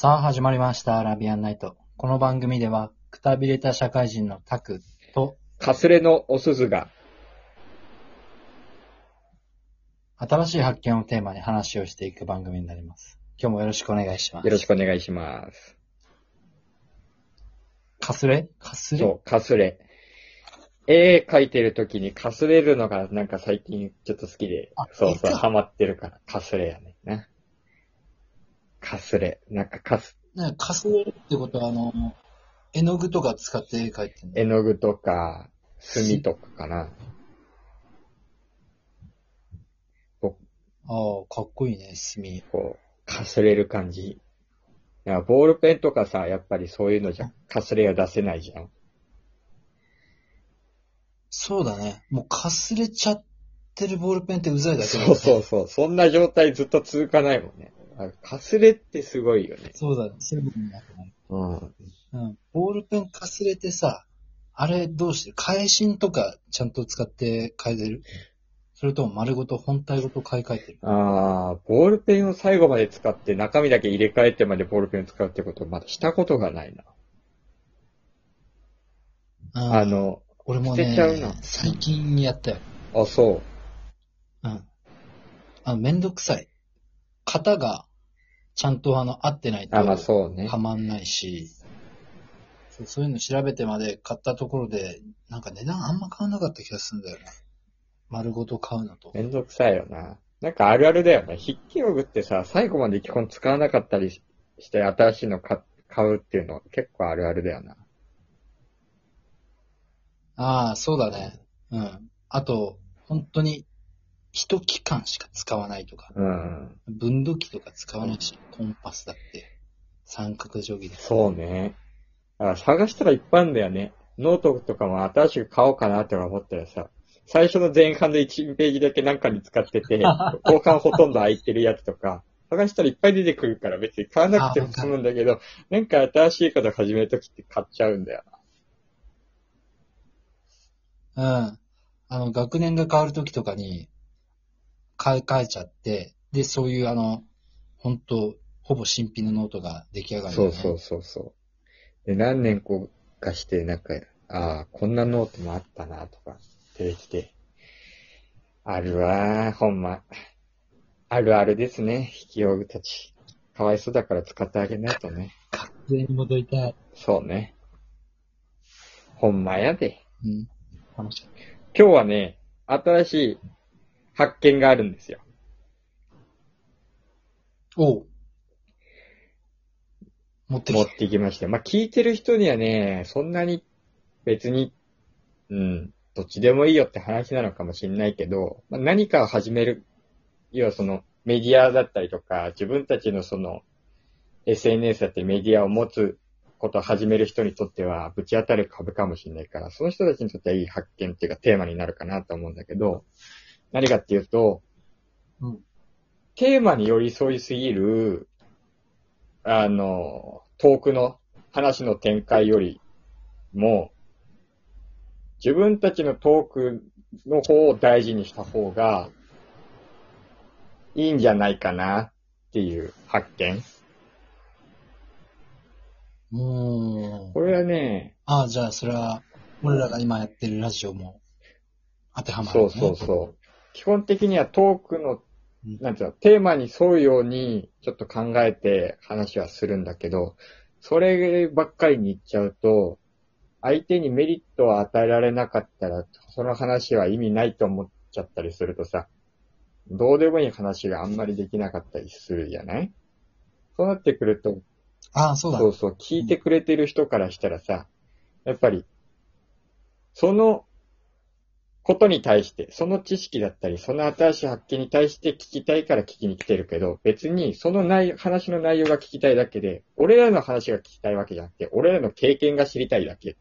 さあ始まりました、アラビアンナイト。この番組では、くたびれた社会人のタクと、かすれのおすずが、新しい発見をテーマに話をしていく番組になります。今日もよろしくお願いします。よろしくお願いします。かすれ？かすれ？そう、かすれ。絵描いてる時にかすれるのがなんか最近ちょっと好きであ、そうそう、ハマってるから、かすれやねんな。かすれ。なんかかす、ね、かすれるってことは、あの、絵の具とか使って絵描いてる絵の具とか、墨とかかな。こああ、かっこいいね、墨。こう、かすれる感じ。いやボールペンとかさ、やっぱりそういうのじゃ、かすれは出せないじゃん。そうだね。もうかすれちゃってるボールペンってうざいだけだそうそうそう。そんな状態ずっと続かないもんね。あかすれってすごいよね。そうだね。そういうことになってない。うん。うん。ボールペンかすれてさ、あれどうしてる返しとかちゃんと使って変えてる？それとも丸ごと本体ごと買い替えてる？ああ、ボールペンを最後まで使って中身だけ入れ替えてまでボールペンを使うってことまだしたことがないな。うんあの、俺も捨てちゃうなね、最近やったよ。あ、そう。うん。あの、めんどくさい。型がちゃんとあの、合ってないとあ、まあそうねは。まんないし、そうそういうの調べてまで買ったところで、なんか値段あんま変わんなかった気がするんだよね。丸ごと買うのと。めんどくさいよな。なんかあるあるだよね。筆記用具ってさ、最後まで基本使わなかったりしして新しいの買買うっていうのは結構あるあるだよな。ああ、そうだね。うん。あと、本当に、一期間しか使わないとか、うん。分度器とか使わないし、コンパスだって、三角定規で。そうね。あ探したらいっぱいあるんだよね。ノートとかも新しく買おうかなって思ったらさ、最初の前半で1ページだけなんかに使ってて、後半ほとんど空いてるやつとか、探したらいっぱい出てくるから別に買わなくても済むんだけど、なんか新しいこと始めるときって買っちゃうんだようん。あの、学年が変わるときとかに、買い替えちゃって、で、そういうあの、本当ほぼ新品のノートが出来上がな。る、そうそうそうそう。で、何年後かして、なんか、ああ、こんなノートもあったなとか、出てきて。あるわー、ほんま。あるあるですね、筆記用具たち。かわいそうだから使ってあげないとね。全に戻りたい。そうね。ほんまやで。うん。楽しい。今日はね、新しい発見があるんですよ。おう。持って持っきた。てきました。まあ、聞いてる人にはね、そんなに別に、うん、どっちでもいいよって話なのかもしれないけど、まあ、何かを始める、要はそのメディアだったりとか、自分たちのその SNS だってメディアを持つことを始める人にとっては、ぶち当たる株かもしれないから、その人たちにとってはいい発見っていうかテーマになるかなと思うんだけど、何かっていうと、うんテーマに寄り添いすぎる、あの、遠くの話の展開よりも、自分たちのトークの方を大事にした方がいいんじゃないかなっていう発見。もう、これはね、ああ、じゃあそれは、俺らが今やってるラジオも当てはまる、ね。そうそうそう。基本的にはトークのうん。なんていうの、テーマに沿うようにちょっと考えて話はするんだけど、そればっかりに言っちゃうと、相手にメリットを与えられなかったら、その話は意味ないと思っちゃったりするとさ、どうでもいい話があんまりできなかったりするじゃない？そうなってくると、ああ、そうだ。そうそう、聞いてくれてる人からしたらさ、やっぱり、そのことに対して、その知識だったり、その新しい発見に対して聞きたいから聞きに来てるけど、別にその内話の内容が聞きたいだけで、俺らの話が聞きたいわけじゃなくて、俺らの経験が知りたいだけに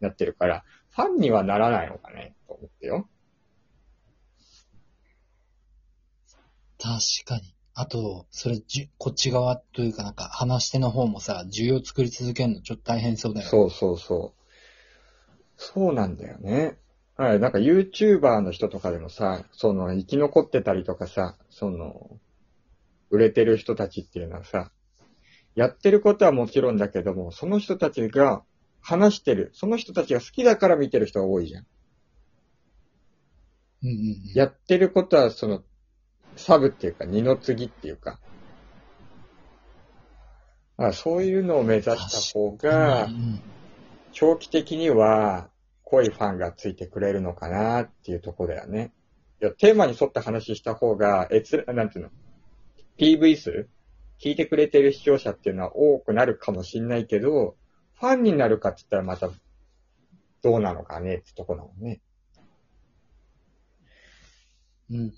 なってるから、ファンにはならないのかね、と思ってよ。確かに。あと、それじゅ、こっち側というかなんか、話し手の方もさ、需要作り続けるのちょっと大変そうだよね。そうそうそう。そうなんだよね。はい、なんか YouTuber の人とかでもさ、その生き残ってたりとかさ、その、売れてる人たちっていうのはさ、やってることはもちろんだけども、その人たちが話してる、その人たちが好きだから見てる人が多いじゃん。うんうんうん。やってることはその、サブっていうか、二の次っていうか、あそういうのを目指した方が長期的には濃いファンがついてくれるのかなっていうところだよね。いや、テーマに沿った話した方が、えつ、なんていうの ?PV 数聞いてくれてる視聴者っていうのは多くなるかもしんないけど、ファンになるかって言ったらまた、どうなのかねってとこだもんね。うんうん。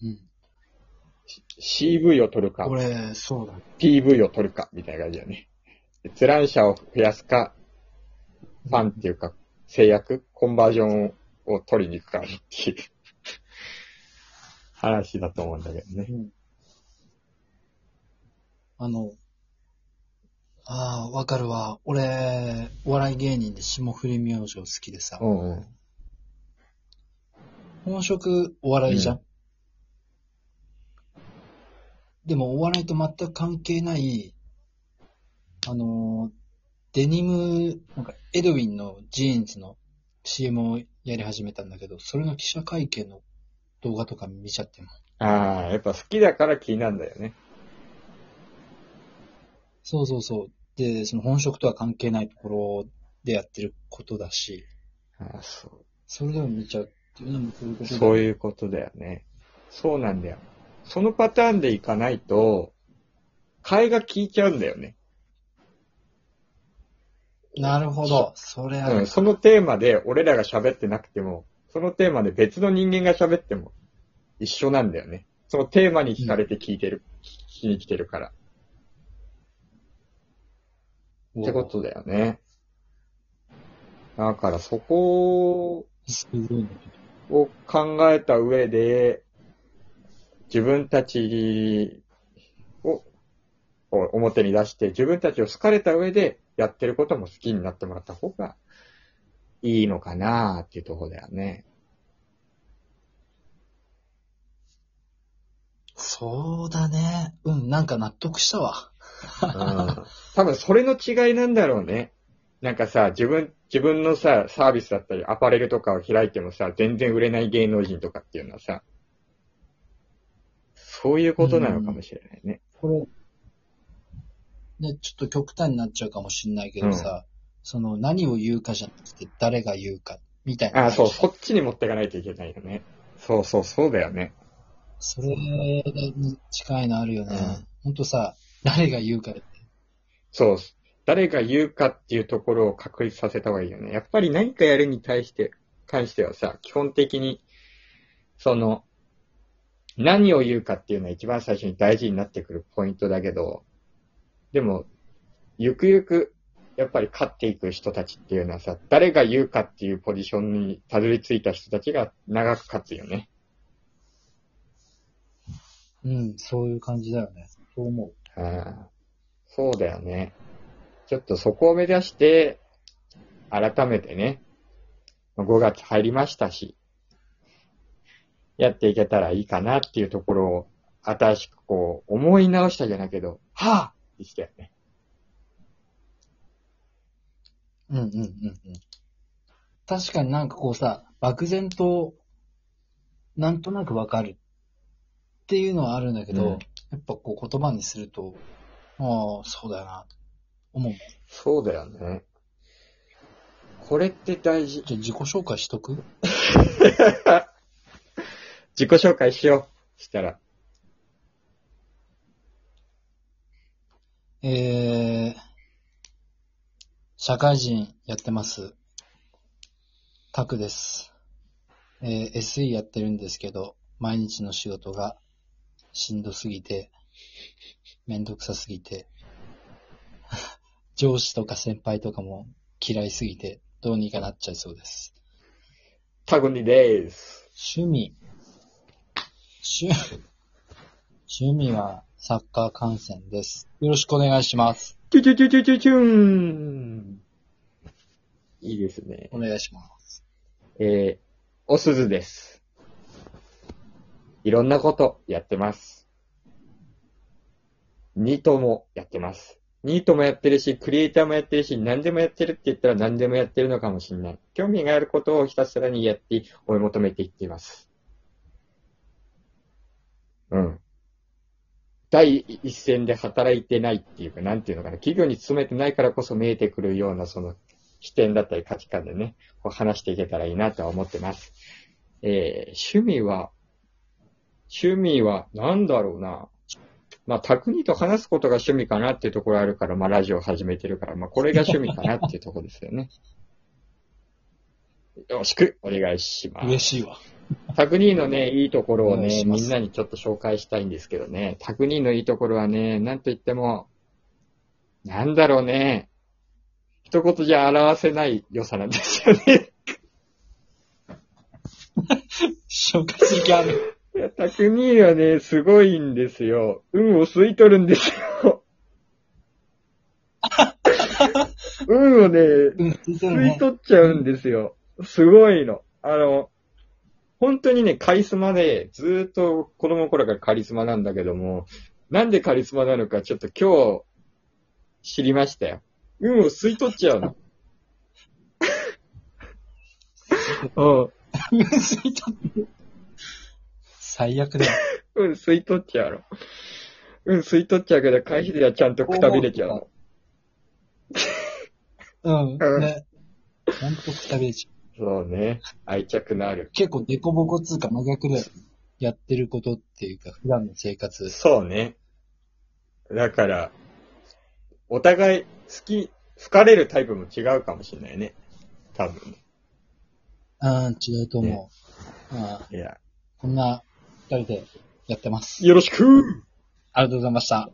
CV を取るか、俺、そうだ。PV を取るか、みたいな感じだよね。閲覧者を増やすか、ファンっていうか、制約、コンバージョンを取りに行くかっていう話だと思うんだけどね。うんあの、ああ、わかるわ。俺、お笑い芸人で霜降り明星好きでさ、うんうん。本職お笑いじゃん。うでもお笑いと全く関係ない、あのー、デニム、なんかエドウィンのジーンズの CM をやり始めたんだけど、それの記者会見の動画とか見ちゃっても。ああ、やっぱ好きだから気になるんだよね。そうそうそう。で、その本職とは関係ないところでやってることだし、ああ、そう。それでも見ちゃうっていうのもそういうことだそういうことだよね。そうなんだよ。そのパターンでいかないと、替えが効いちゃうんだよね。なるほど。それうん、そのテーマで俺らが喋ってなくても、そのテーマで別の人間が喋っても一緒なんだよね。そのテーマに惹かれて聞いてる、聞きに来てるから。ってことだよね。だからそこすごいね。を考えた上で、自分たちをを表に出して、自分たちを好かれた上で、やってることも好きになってもらった方がいいのかなっていうところだよね。そうだね。うん、なんか納得したわ。うん多分それの違いなんだろうね。なんかさ、自分、自分のさ、サービスだったり、アパレルとかを開いてもさ、全然売れない芸能人とかっていうのはさ、そういうことなのかもしれないね。これ、ね、ちょっと極端になっちゃうかもしんないけどさ、その何を言うかじゃなくて誰が言うか、みたいな。あそう、そっちに持っていかないといけないよね。そうそう、そうだよね。それに近いのあるよね。うんほんとさ、誰が言うかで。そう。誰が言うかっていうところを確立させた方がいいよね。やっぱり何かやるに対して、関してはさ、基本的に、その、何を言うかっていうのは一番最初に大事になってくるポイントだけど、でも、ゆくゆく、やっぱり勝っていく人たちっていうのはさ、誰が言うかっていうポジションにたどり着いた人たちが長く勝つよね。うん、そういう感じだよね。そう思う。ああそうだよね。ちょっとそこを目指して、改めてね、5月入りましたし、やっていけたらいいかなっていうところを、新しくこう、思い直したじゃないけど、はぁってしたよね。うんうんうんうん。確かになんかこうさ、漠然と、なんとなくわかるっていうのはあるんだけど、うんやっぱこう言葉にすると、ああ、そうだよな、思う。そうだよね。これって大事。じゃあ自己紹介しとく？自己紹介しよう。したら。えー、社会人やってます。タクです。えー、SE やってるんですけど、毎日の仕事がしんどすぎて、めんどくさすぎて、上司とか先輩とかも嫌いすぎて、どうにかなっちゃいそうです。タグニです。趣味。趣、趣味はサッカー観戦です。よろしくお願いします。チュチュチュチュチュチューン。いいですね。お願いします。えー、おすずです。いろんなことやってます。ニートもやってます。ニートもやってるし、クリエイターもやってるし、何でもやってるって言ったら何でもやってるのかもしれない。興味があることをひたすらにやって追い求めていっています。うん。第一線で働いてないっていうか、なんていうのかな、企業に勤めてないからこそ見えてくるような、その、視点だったり価値観でね、こう話していけたらいいなとは思ってます。えー、趣味は、趣味は、なんだろうな。まあ、匠と話すことが趣味かなっていうところあるから、まあ、ラジオ始めてるから、まあ、これが趣味かなっていうところですよね。よろしくお願いします。嬉しいわ。タクニーのね、いいところをね、みんなにちょっと紹介したいんですけどね、タクニーのいいところはね、なんと言っても、なんだろうね、一言じゃ表せない良さなんですよね。紹介する気ある。いや、タクニーはね、すごいんですよ。運を吸い取るんですよ。運をね、吸いね。取っちゃうんですよ。すごいの。あの、本当にね、カリスマで、ずーっと子供の頃からカリスマなんだけども、なんでカリスマなのかちょっと今日知りましたよ。運を吸い取っちゃうの。うん。吸い取って最悪だよ。うん、吸い取っちゃうの。うん、吸い取っちゃうけど、会費ではちゃんとくたびれちゃうの。うん。うんね。ほんとくたびれちゃう。そうね。愛着のある。結構デコボコつうか真逆だよ。やってることっていうか、普段の生活。そうね。だから、お互い好き、好かれるタイプも違うかもしれないね。多分。うん、違うと思う。ねまあ、いや。こんな二人でやってます。よろしくありがとうございました。